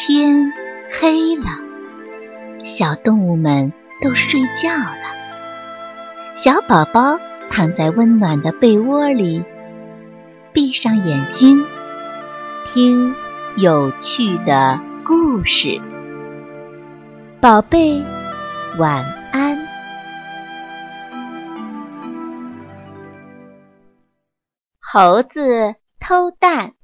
天黑了，小动物们都睡觉了。小宝宝躺在温暖的被窝里，闭上眼睛，听有趣的故事。宝贝，晚安。猴子偷蛋。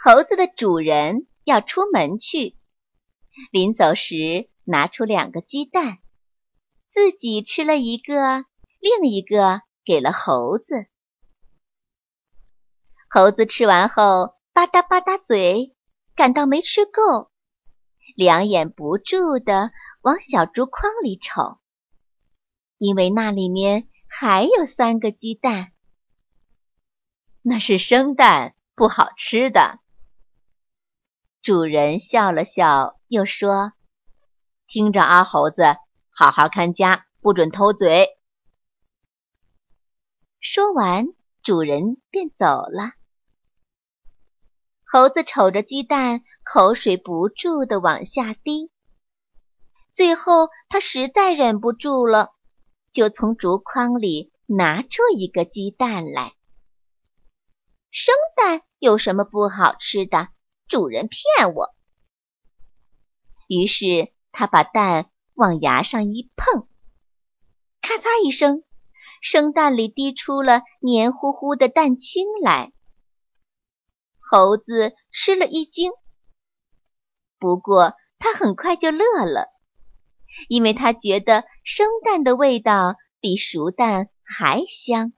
猴子的主人要出门去，临走时拿出两个鸡蛋，自己吃了一个，另一个给了猴子。猴子吃完后吧嗒吧嗒嘴，感到没吃够，两眼不住地往小竹筐里瞅，因为那里面还有三个鸡蛋，那是生蛋，不好吃的。主人笑了笑，又说：“听着，阿猴子，好好看家，不准偷嘴。”说完，主人便走了。猴子瞅着鸡蛋，口水不住地往下滴。最后，他实在忍不住了，就从竹筐里拿出一个鸡蛋来。生蛋有什么不好吃的？主人骗我，于是他把蛋往牙上一碰，咔嚓一声，生蛋里滴出了黏糊糊的蛋清来。猴子吃了一惊，不过他很快就乐了，因为他觉得生蛋的味道比熟蛋还香。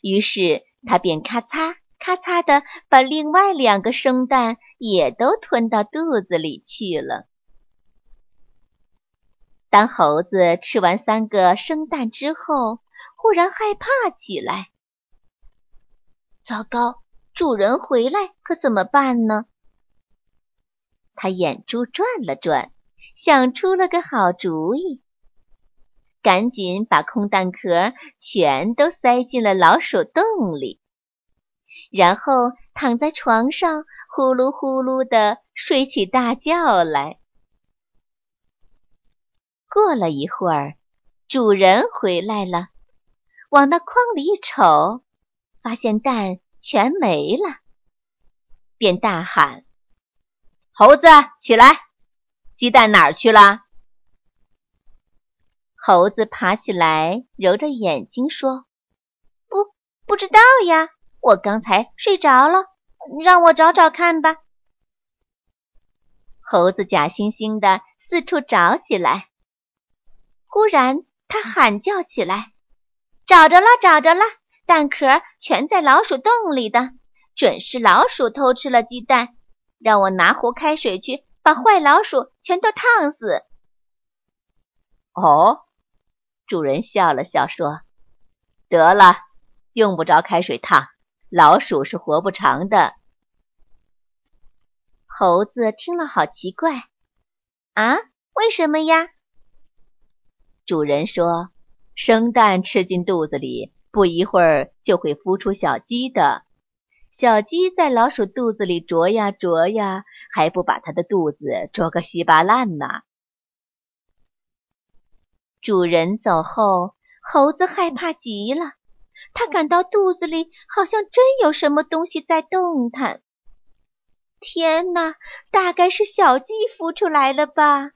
于是他便咔嚓。咔嚓的，把另外两个生蛋也都吞到肚子里去了。当猴子吃完三个生蛋之后，忽然害怕起来。糟糕，主人回来可怎么办呢？他眼珠转了转，想出了个好主意，赶紧把空蛋壳全都塞进了老鼠洞里。然后躺在床上，呼噜呼噜的睡起大觉来。过了一会儿，主人回来了，往那筐里一瞅，发现蛋全没了，便大喊：“猴子，起来！鸡蛋哪儿去了？”猴子爬起来，揉着眼睛说：“不，不知道呀。”我刚才睡着了，让我找找看吧。猴子假惺惺的四处找起来。忽然，他喊叫起来：“找着了，找着了！蛋壳全在老鼠洞里的，准是老鼠偷吃了鸡蛋。让我拿壶开水去，把坏老鼠全都烫死。”哦，主人笑了笑说：“得了，用不着开水烫。”老鼠是活不长的。猴子听了好奇怪，啊，为什么呀？主人说：“生蛋吃进肚子里，不一会儿就会孵出小鸡的。小鸡在老鼠肚子里啄呀啄呀，还不把它的肚子啄个稀巴烂呢。”主人走后，猴子害怕极了。他感到肚子里好像真有什么东西在动弹。天哪，大概是小鸡孵出来了吧？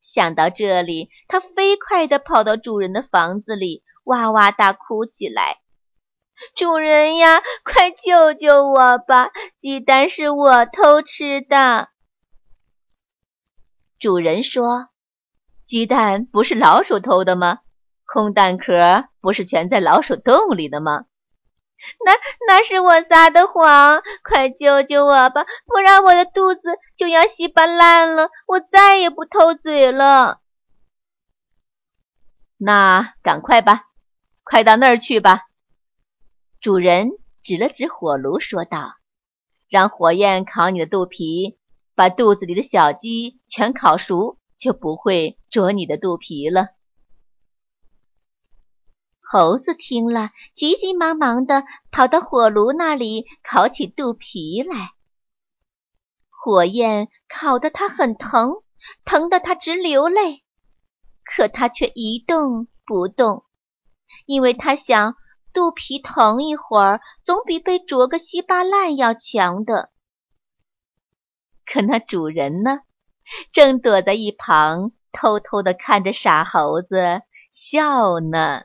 想到这里，他飞快地跑到主人的房子里，哇哇大哭起来：“主人呀，快救救我吧！鸡蛋是我偷吃的。”主人说：“鸡蛋不是老鼠偷的吗？”空蛋壳不是全在老鼠洞里的吗？那那是我撒的谎，快救救我吧，不然我的肚子就要稀巴烂了，我再也不偷嘴了。那赶快吧，快到那儿去吧。主人指了指火炉，说道：“让火焰烤你的肚皮，把肚子里的小鸡全烤熟，就不会啄你的肚皮了。”猴子听了，急急忙忙的跑到火炉那里烤起肚皮来。火焰烤得他很疼，疼得他直流泪，可他却一动不动，因为他想，肚皮疼一会儿，总比被啄个稀巴烂要强的。可那主人呢，正躲在一旁，偷偷的看着傻猴子笑呢。